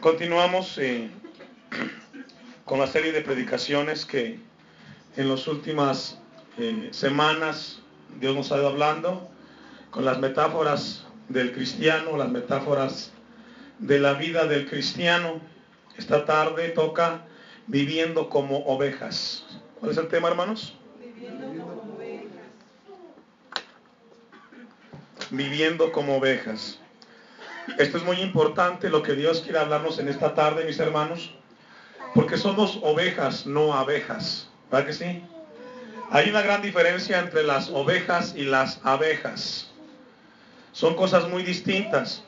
Continuamos eh, con la serie de predicaciones que en las últimas eh, semanas Dios nos ha ido hablando, con las metáforas del cristiano, las metáforas de la vida del cristiano. Esta tarde toca viviendo como ovejas. ¿Cuál es el tema, hermanos? Viviendo como ovejas. Viviendo como ovejas. Esto es muy importante lo que Dios quiere hablarnos en esta tarde, mis hermanos, porque somos ovejas, no abejas. ¿Verdad que sí? Hay una gran diferencia entre las ovejas y las abejas. Son cosas muy distintas.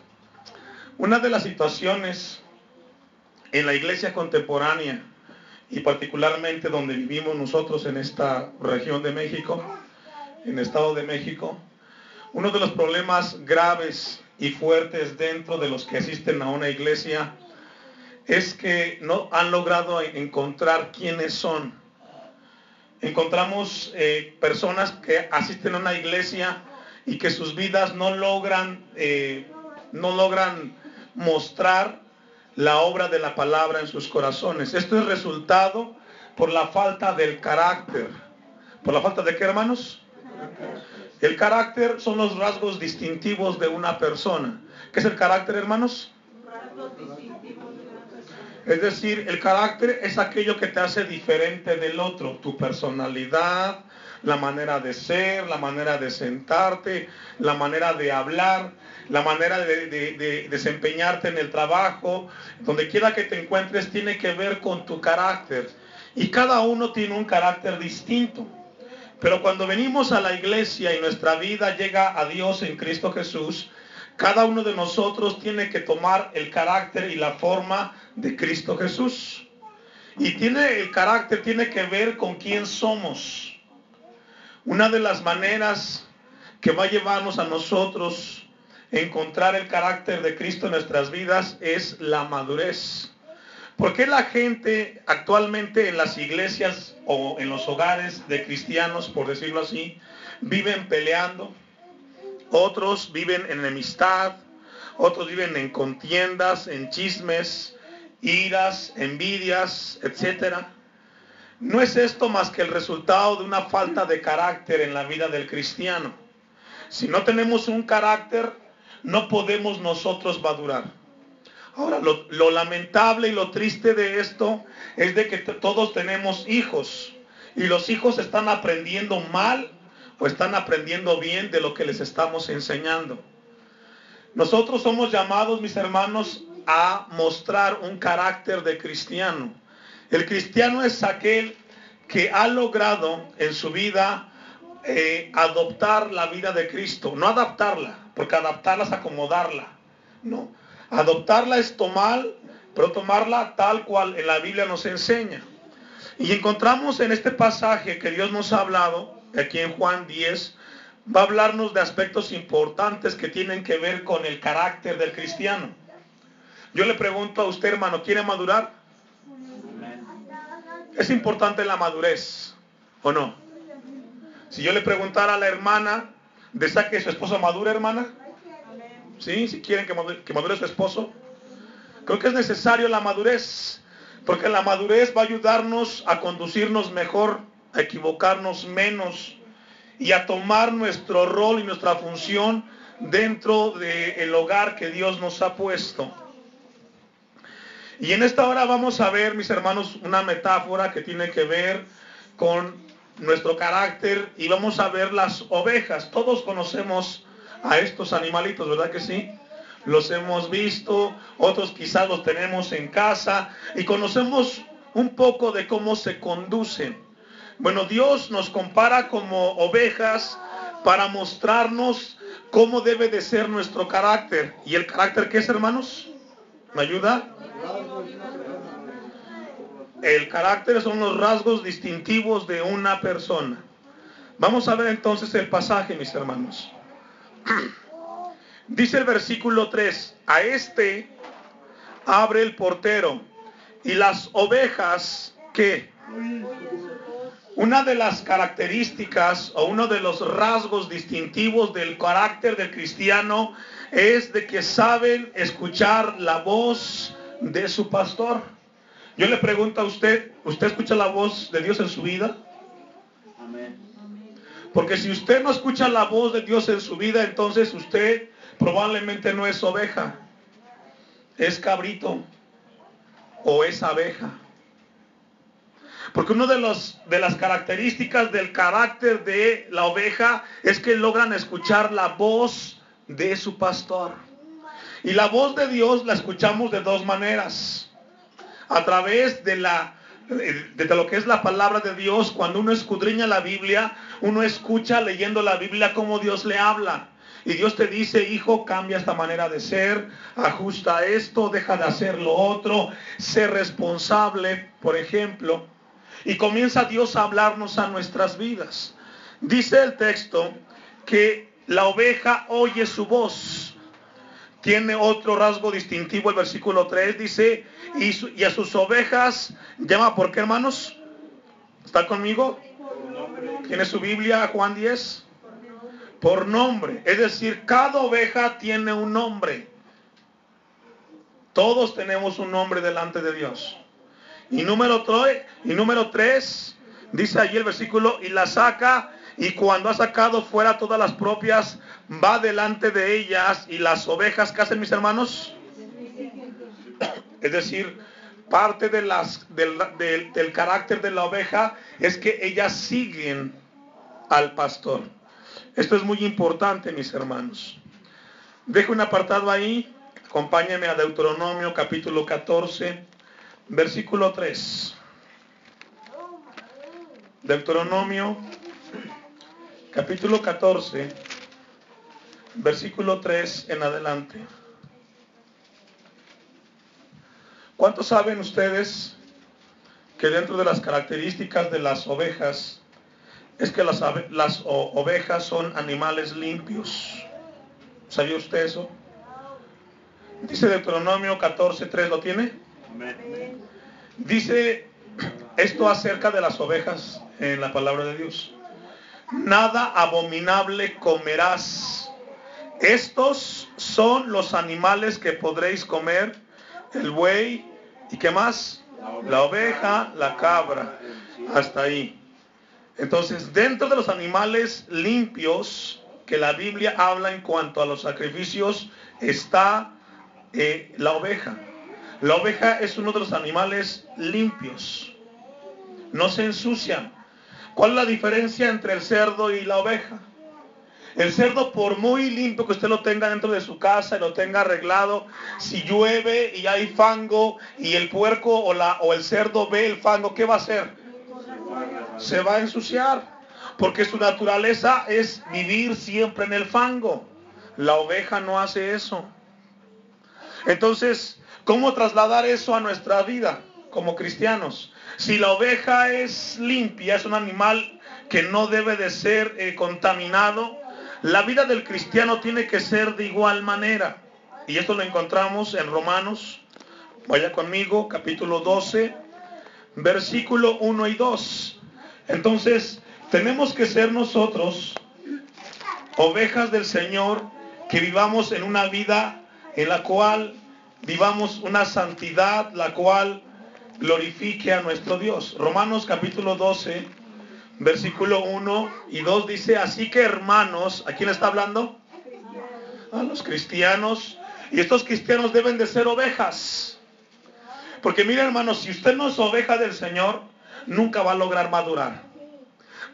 Una de las situaciones en la iglesia contemporánea y particularmente donde vivimos nosotros en esta región de México, en el Estado de México, uno de los problemas graves y fuertes dentro de los que asisten a una iglesia es que no han logrado encontrar quiénes son. Encontramos eh, personas que asisten a una iglesia y que sus vidas no logran, eh, no logran mostrar la obra de la palabra en sus corazones. Esto es resultado por la falta del carácter. ¿Por la falta de qué, hermanos? El carácter son los rasgos distintivos de una persona. ¿Qué es el carácter, hermanos? Es decir, el carácter es aquello que te hace diferente del otro, tu personalidad, la manera de ser, la manera de sentarte, la manera de hablar, la manera de, desempeñarte en el trabajo, donde quiera que te encuentres, tiene que ver con tu carácter. Y cada uno tiene un carácter distinto. Pero cuando venimos a la iglesia y nuestra vida llega a Dios en Cristo Jesús, cada uno de nosotros tiene que tomar el carácter y la forma de Cristo Jesús. Y tiene el carácter tiene que ver con quién somos. Una de las maneras que va a llevarnos a nosotros a encontrar el carácter de Cristo en nuestras vidas es la madurez. ¿Por qué la gente actualmente en las iglesias o en los hogares de cristianos, por decirlo así, viven peleando? Otros viven en enemistad, otros viven en contiendas, en chismes, iras, envidias, etc. No es esto más que el resultado de una falta de carácter en la vida del cristiano. Si no tenemos un carácter, no podemos nosotros madurar. Ahora, lo, lamentable y lo triste de esto es de que todos tenemos hijos y los hijos están aprendiendo mal o están aprendiendo bien de lo que les estamos enseñando. Nosotros somos llamados, mis hermanos, a mostrar un carácter de cristiano. El cristiano es aquel que ha logrado en su vida eh, adoptar la vida de Cristo, no adaptarla, porque adaptarla es acomodarla, no, Adoptarla es tomar, pero tomarla tal cual en la Biblia nos enseña. Y encontramos en este pasaje que Dios nos ha hablado, aquí en Juan 10, va a hablarnos de aspectos importantes que tienen que ver con el carácter del cristiano. Yo le pregunto a usted, hermano, ¿quiere madurar? Es importante la madurez, ¿o no? Si yo le preguntara a la hermana, ¿desea que su esposo madure, hermana? ¿Sí? Si quieren que madure, su esposo. Creo que es necesario la madurez, porque la madurez va a ayudarnos a conducirnos mejor, a equivocarnos menos y a tomar nuestro rol y nuestra función dentro del hogar que Dios nos ha puesto. Y en esta hora vamos a ver, mis hermanos, una metáfora que tiene que ver con nuestro carácter y vamos a ver las ovejas. Todos conocemos a estos animalitos, ¿verdad que sí? Los hemos visto, otros quizás los tenemos en casa y conocemos un poco de cómo se conducen. Bueno, Dios nos compara como ovejas para mostrarnos cómo debe de ser nuestro carácter. ¿Y el carácter qué es, hermanos? ¿Me ayuda? El carácter son los rasgos distintivos de una persona. Vamos a ver entonces el pasaje, mis hermanos. Dice el versículo 3, a este abre el portero y las ovejas que una de las características o uno de los rasgos distintivos del carácter del cristiano es de que saben escuchar la voz de su pastor. Yo le pregunto a usted, ¿usted escucha la voz de Dios en su vida? Porque si usted no escucha la voz de Dios en su vida, entonces usted probablemente no es oveja, es cabrito o es abeja. Porque una de, de las características del carácter de la oveja es que logran escuchar la voz de su pastor. Y la voz de Dios la escuchamos de dos maneras. A través de la de lo que es la palabra de Dios, cuando uno escudriña la Biblia, uno escucha leyendo la Biblia cómo Dios le habla. Y Dios te dice, hijo, cambia esta manera de ser, ajusta esto, deja de hacer lo otro, sé responsable, por ejemplo. Y comienza Dios a hablarnos a nuestras vidas. Dice el texto que la oveja oye su voz. Tiene otro rasgo distintivo el versículo 3, dice, y, a sus ovejas llama, ¿por qué hermanos? ¿Está conmigo? ¿Tiene su Biblia, Juan 10? Por nombre. Es decir, cada oveja tiene un nombre. Todos tenemos un nombre delante de Dios. Y número 3, y número 3 dice allí el versículo, y la saca, y cuando ha sacado fuera todas las propias, va delante de ellas, y las ovejas, ¿qué hacen mis hermanos? Es decir, parte del, del carácter de la oveja es que ellas siguen al pastor. Esto es muy importante, mis hermanos. Dejo un apartado ahí. Acompáñenme a Deuteronomio capítulo 14 versículo 3. Deuteronomio, capítulo 14, versículo 3 en adelante. ¿Cuántos saben ustedes que dentro de las características de las ovejas es que las, las ovejas son animales limpios? ¿Sabía usted eso? Dice Deuteronomio 14, 3, ¿lo tiene? Dice esto acerca de las ovejas en la palabra de Dios. Nada abominable comerás. Estos son los animales que podréis comer. El buey y qué más? La oveja, la cabra. Hasta ahí. Entonces, dentro de los animales limpios que la Biblia habla en cuanto a los sacrificios, está eh, la oveja. La oveja es uno de los animales limpios. No se ensucian. ¿Cuál es la diferencia entre el cerdo y la oveja? El cerdo, por muy limpio que usted lo tenga dentro de su casa y lo tenga arreglado, si llueve y hay fango y el puerco o, el cerdo ve el fango, ¿qué va a hacer? Se va a ensuciar. Porque su naturaleza es vivir siempre en el fango. La oveja no hace eso. Entonces, ¿Cómo trasladar eso a nuestra vida como cristianos? Si la oveja es limpia, es un animal que no debe de ser eh, contaminado, la vida del cristiano tiene que ser de igual manera. Y esto lo encontramos en Romanos, vaya conmigo, capítulo 12, versículo 1 y 2. Entonces, tenemos que ser nosotros ovejas del Señor que vivamos en una vida en la cual vivamos una santidad la cual glorifique a nuestro Dios. Romanos capítulo 12, versículo 1 y 2 dice, así que hermanos, ¿a quién está hablando? A los cristianos. Y estos cristianos deben de ser ovejas. Porque mire hermanos, si usted no es oveja del Señor, nunca va a lograr madurar.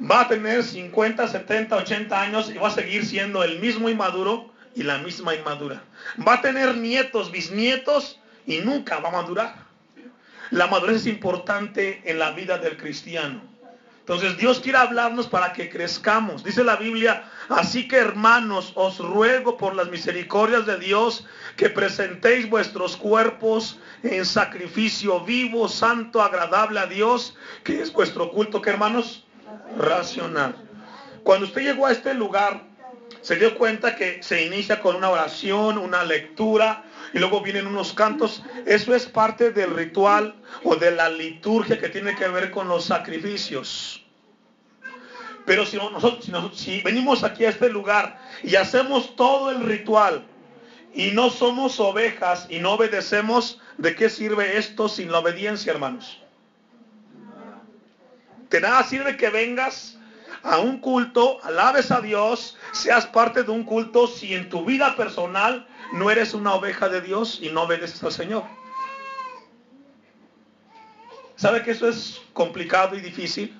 Va a tener 50, 70, 80 años y va a seguir siendo el mismo inmaduro y la misma inmadura. Va a tener nietos, bisnietos y nunca va a madurar. La madurez es importante en la vida del cristiano. Entonces Dios quiere hablarnos para que crezcamos. Dice la Biblia, así que hermanos, os ruego por las misericordias de Dios que presentéis vuestros cuerpos en sacrificio vivo, santo, agradable a Dios, que es vuestro culto, que hermanos, racional. Cuando usted llegó a este lugar, se dio cuenta que se inicia con una oración, una lectura y luego vienen unos cantos. Eso es parte del ritual o de la liturgia que tiene que ver con los sacrificios. Pero si, nosotros, si, venimos aquí a este lugar y hacemos todo el ritual y no somos ovejas y no obedecemos, ¿de qué sirve esto sin la obediencia, hermanos? De nada sirve que vengas a un culto, alabes a Dios, seas parte de un culto si en tu vida personal no eres una oveja de Dios y no obedeces al Señor. ¿Sabe que eso es complicado y difícil?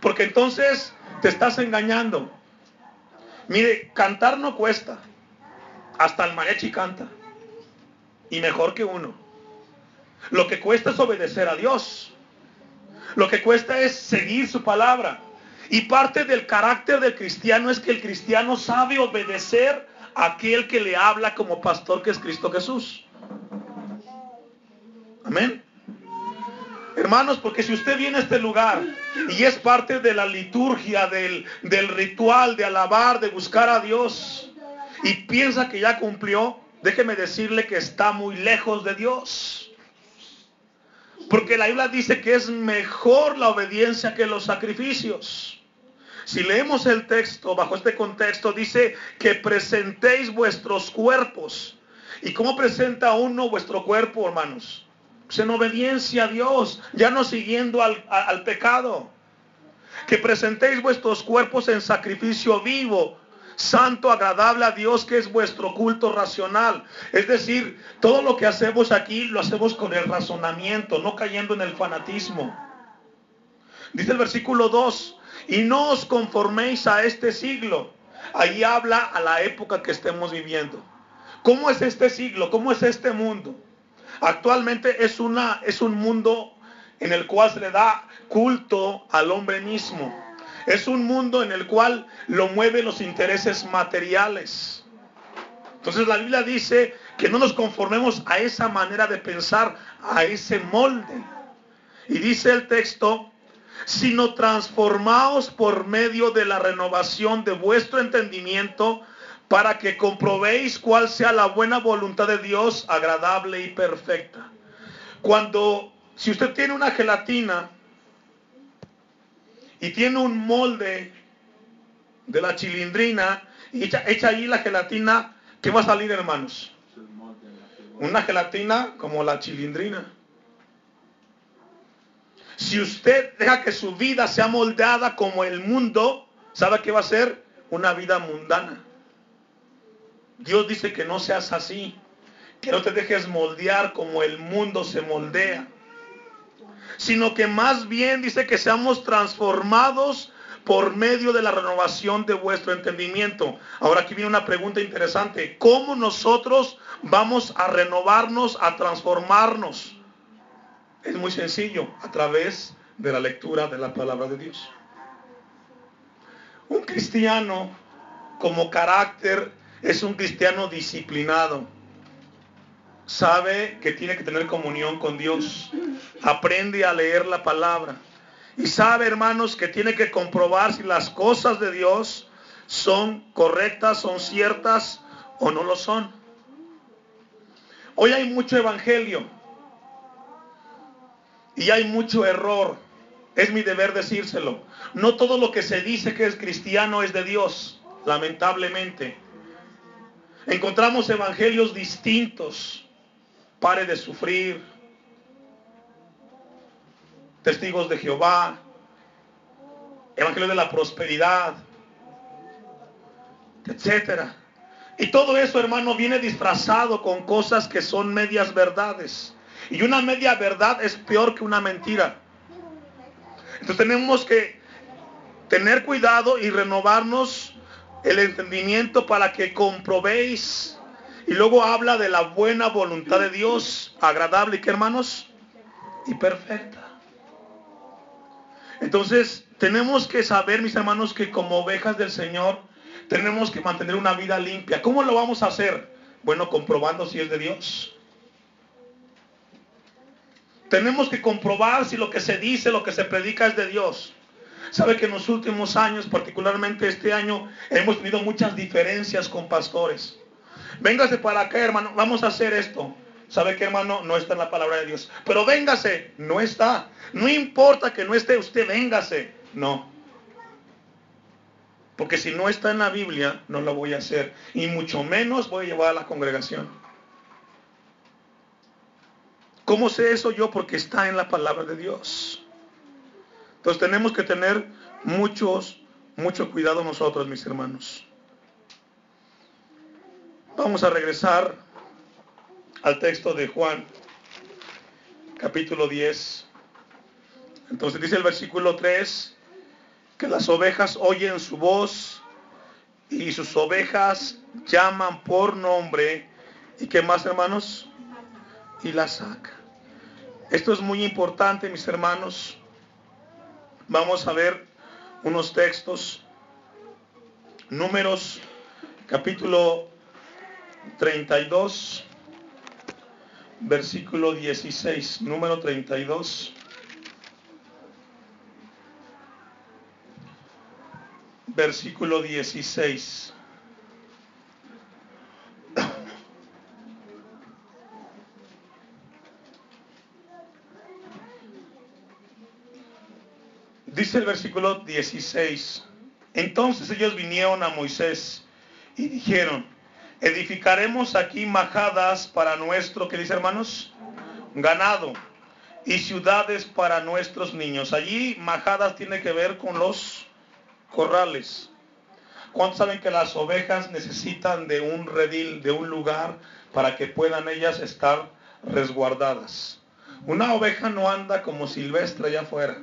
Porque entonces te estás engañando. Mire, cantar no cuesta. Hasta el mariachi canta. Y mejor que uno. Lo que cuesta es obedecer a Dios. Lo que cuesta es seguir su palabra. Y parte del carácter del cristiano es que el cristiano sabe obedecer a aquel que le habla como pastor que es Cristo Jesús. Amén. Hermanos, porque si usted viene a este lugar y es parte de la liturgia, del, ritual, de alabar, de buscar a Dios, y piensa que ya cumplió, déjeme decirle que está muy lejos de Dios. Porque la Biblia dice que es mejor la obediencia que los sacrificios. Si leemos el texto bajo este contexto, dice que presentéis vuestros cuerpos. ¿Y cómo presenta uno vuestro cuerpo, hermanos? En obediencia a Dios, ya no siguiendo al, al pecado. Que presentéis vuestros cuerpos en sacrificio vivo, santo, agradable a Dios, que es vuestro culto racional. Es decir, todo lo que hacemos aquí lo hacemos con el razonamiento, no cayendo en el fanatismo. Dice el versículo 2, y no os conforméis a este siglo. Ahí habla a la época que estemos viviendo. ¿Cómo es este siglo? ¿Cómo es este mundo? Actualmente es, una, es un mundo en el cual se le da culto al hombre mismo. Es un mundo en el cual lo mueven los intereses materiales. Entonces la Biblia dice que no nos conformemos a esa manera de pensar, a ese molde. Y dice el texto, sino transformaos por medio de la renovación de vuestro entendimiento para que comprobéis cuál sea la buena voluntad de Dios, agradable y perfecta. Cuando, si usted tiene una gelatina, y tiene un molde de la chilindrina y echa, echa ahí la gelatina, ¿qué va a salir, hermanos? Una gelatina como la chilindrina. Si usted deja que su vida sea moldeada como el mundo, ¿sabe qué va a ser? Una vida mundana. Dios dice que no seas así, que no te dejes moldear como el mundo se moldea sino que más bien dice que seamos transformados por medio de la renovación de vuestro entendimiento. Ahora aquí viene una pregunta interesante. ¿Cómo nosotros vamos a renovarnos, a transformarnos? Es muy sencillo, a través de la lectura de la palabra de Dios. Un cristiano como carácter es un cristiano disciplinado sabe que tiene que tener comunión con Dios. Aprende a leer la palabra. Y sabe, hermanos, que tiene que comprobar si las cosas de Dios son correctas, son ciertas o no lo son. Hoy hay mucho evangelio y hay mucho error. Es mi deber decírselo. No todo lo que se dice que es cristiano es de Dios, lamentablemente. Encontramos evangelios distintos pare de sufrir, testigos de Jehová, evangelio de la prosperidad, etcétera. Y todo eso, hermano, viene disfrazado con cosas que son medias verdades. Y una media verdad es peor que una mentira. Entonces tenemos que tener cuidado y renovarnos el entendimiento para que comprobéis y luego habla de la buena voluntad de Dios, agradable, ¿qué hermanos? Y perfecta. Entonces, tenemos que saber, mis hermanos, que como ovejas del Señor, tenemos que mantener una vida limpia. ¿Cómo lo vamos a hacer? Bueno, comprobando si es de Dios. Tenemos que comprobar si lo que se dice, lo que se predica es de Dios. Sabe que en los últimos años, particularmente este año, hemos tenido muchas diferencias con pastores. Véngase para acá, hermano, vamos a hacer esto. ¿Sabe qué, hermano? No está en la palabra de Dios. Pero véngase, no está. No importa que no esté usted, véngase. No. Porque si no está en la Biblia, no lo voy a hacer. Y mucho menos voy a llevar a la congregación. ¿Cómo sé eso yo? Porque está en la palabra de Dios. Entonces tenemos que tener muchos, mucho cuidado nosotros, mis hermanos. Vamos a regresar al texto de Juan, capítulo 10. Entonces dice el versículo 3, que las ovejas oyen su voz y sus ovejas llaman por nombre. ¿Y qué más, hermanos? Y la saca. Esto es muy importante, mis hermanos. Vamos a ver unos textos. Números capítulo 32, versículo 16. Número 32. Versículo 16. El versículo 16. Entonces ellos vinieron a Moisés y dijeron, edificaremos aquí majadas para nuestro, ¿qué dice hermanos? Ganado y ciudades para nuestros niños. Allí majadas tiene que ver con los corrales. ¿Cuántos saben que las ovejas necesitan de un redil, de un lugar para que puedan ellas estar resguardadas? Una oveja no anda como silvestre allá afuera.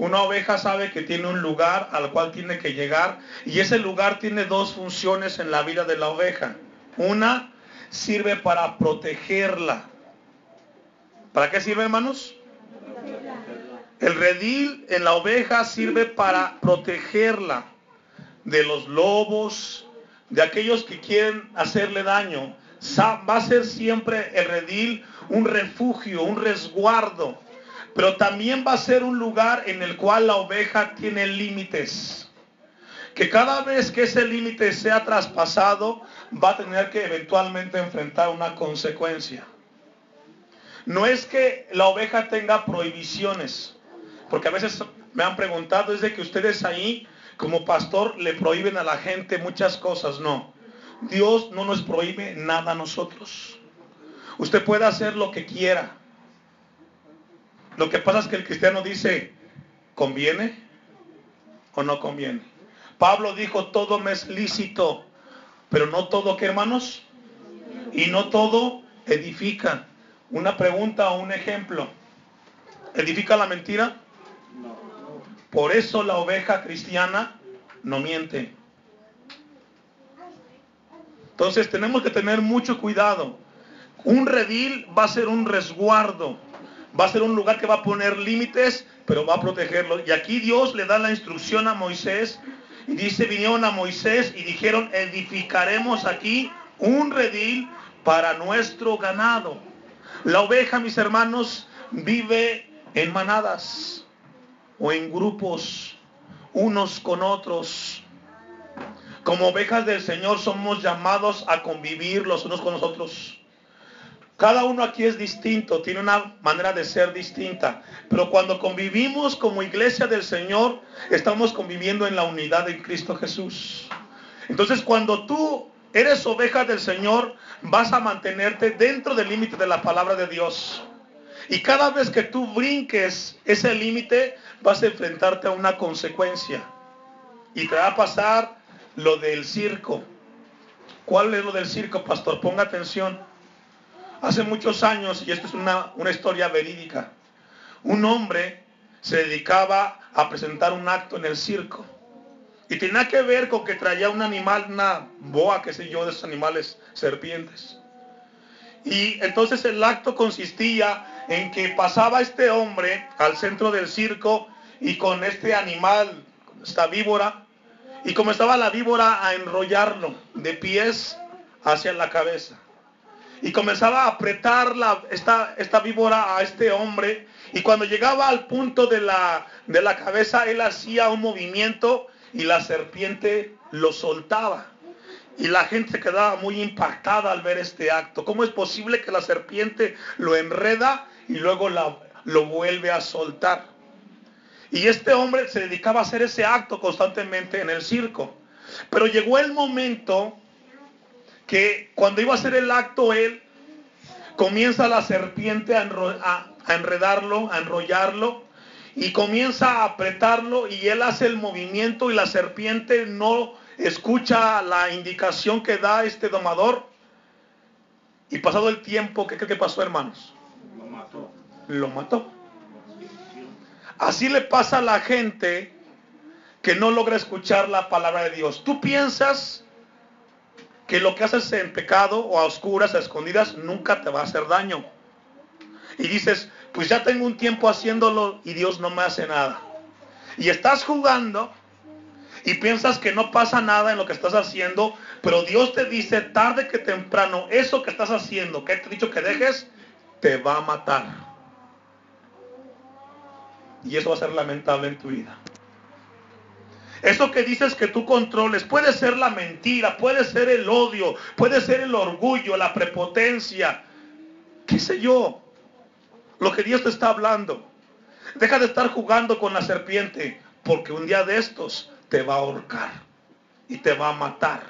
Una oveja sabe que tiene un lugar al cual tiene que llegar y ese lugar tiene dos funciones en la vida de la oveja. Una sirve para protegerla. ¿Para qué sirve, hermanos? El redil en la oveja sirve para protegerla de los lobos, de aquellos que quieren hacerle daño. Va a ser siempre el redil un refugio, un resguardo pero también va a ser un lugar en el cual la oveja tiene límites. Que cada vez que ese límite sea traspasado, va a tener que eventualmente enfrentar una consecuencia. No es que la oveja tenga prohibiciones, porque a veces me han preguntado, es de que ustedes ahí, como pastor, le prohíben a la gente muchas cosas. No, Dios no nos prohíbe nada a nosotros. Usted puede hacer lo que quiera, lo que pasa es que el cristiano dice, ¿conviene o no conviene? Pablo dijo, todo me es lícito, pero no todo, ¿qué hermanos? Y no todo edifica. Una pregunta o un ejemplo. ¿Edifica la mentira? Por eso la oveja cristiana no miente. Entonces tenemos que tener mucho cuidado. Un redil va a ser un resguardo va a ser un lugar que va a poner límites, pero va a protegerlo. Y aquí Dios le da la instrucción a Moisés y dice, vinieron a Moisés y dijeron, edificaremos aquí un redil para nuestro ganado. La oveja, mis hermanos, vive en manadas o en grupos, unos con otros. Como ovejas del Señor somos llamados a convivir los unos con los otros. Cada uno aquí es distinto, tiene una manera de ser distinta. Pero cuando convivimos como iglesia del Señor, estamos conviviendo en la unidad de Cristo Jesús. Entonces cuando tú eres oveja del Señor, vas a mantenerte dentro del límite de la palabra de Dios. Y cada vez que tú brinques ese límite, vas a enfrentarte a una consecuencia. Y te va a pasar lo del circo. ¿Cuál es lo del circo, pastor? Ponga atención. Hace muchos años, y esto es una, historia verídica, un hombre se dedicaba a presentar un acto en el circo. Y tenía que ver con que traía un animal, una boa, qué sé yo, de esos animales serpientes. Y entonces el acto consistía en que pasaba este hombre al centro del circo y con este animal, esta víbora, y comenzaba la víbora a enrollarlo de pies hacia la cabeza y comenzaba a apretar la, esta, esta víbora a este hombre. Y cuando llegaba al punto de la, de la cabeza, él hacía un movimiento y la serpiente lo soltaba. Y la gente quedaba muy impactada al ver este acto. ¿Cómo es posible que la serpiente lo enreda y luego la, lo vuelve a soltar? Y este hombre se dedicaba a hacer ese acto constantemente en el circo. Pero llegó el momento que cuando iba a hacer el acto él, comienza la serpiente a, enredarlo, a enrollarlo, y comienza a apretarlo y él hace el movimiento y la serpiente no escucha la indicación que da este domador. Y pasado el tiempo, ¿qué cree que pasó, hermanos? Lo mató. Lo mató. Así le pasa a la gente que no logra escuchar la palabra de Dios. Tú piensas que lo que haces en pecado o a oscuras, a escondidas, nunca te va a hacer daño. Y dices, pues ya tengo un tiempo haciéndolo y Dios no me hace nada. Y estás jugando y piensas que no pasa nada en lo que estás haciendo, pero Dios te dice tarde que temprano, eso que estás haciendo, que te he dicho que dejes, te va a matar. Y eso va a ser lamentable en tu vida. Eso que dices que tú controles puede ser la mentira, puede ser el odio, puede ser el orgullo, la prepotencia, qué sé yo, lo que Dios te está hablando. Deja de estar jugando con la serpiente, porque un día de estos te va a ahorcar y te va a matar.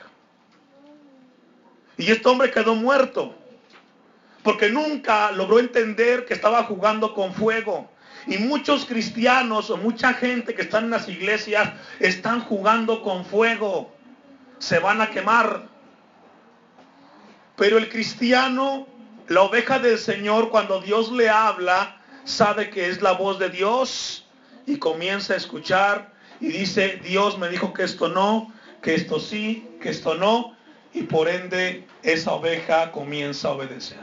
Y este hombre quedó muerto, porque nunca logró entender que estaba jugando con fuego. Y muchos cristianos o mucha gente que están en las iglesias están jugando con fuego. Se van a quemar. Pero el cristiano, la oveja del Señor, cuando Dios le habla, sabe que es la voz de Dios y comienza a escuchar y dice, Dios me dijo que esto no, que esto sí, que esto no, y por ende esa oveja comienza a obedecer.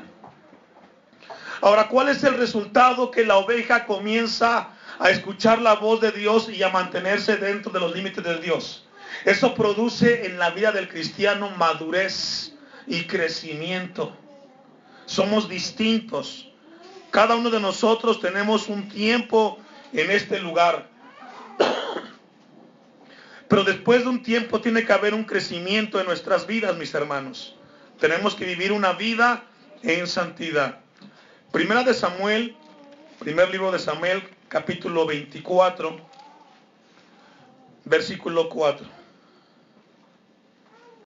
Ahora, ¿cuál es el resultado? Que la oveja comienza a escuchar la voz de Dios y a mantenerse dentro de los límites de Dios. Eso produce en la vida del cristiano madurez y crecimiento. Somos distintos. Cada uno de nosotros tenemos un tiempo en este lugar. Pero después de un tiempo tiene que haber un crecimiento en nuestras vidas, mis hermanos. Tenemos que vivir una vida en santidad. Primera de Samuel, primer libro de Samuel, capítulo 24, versículo 4.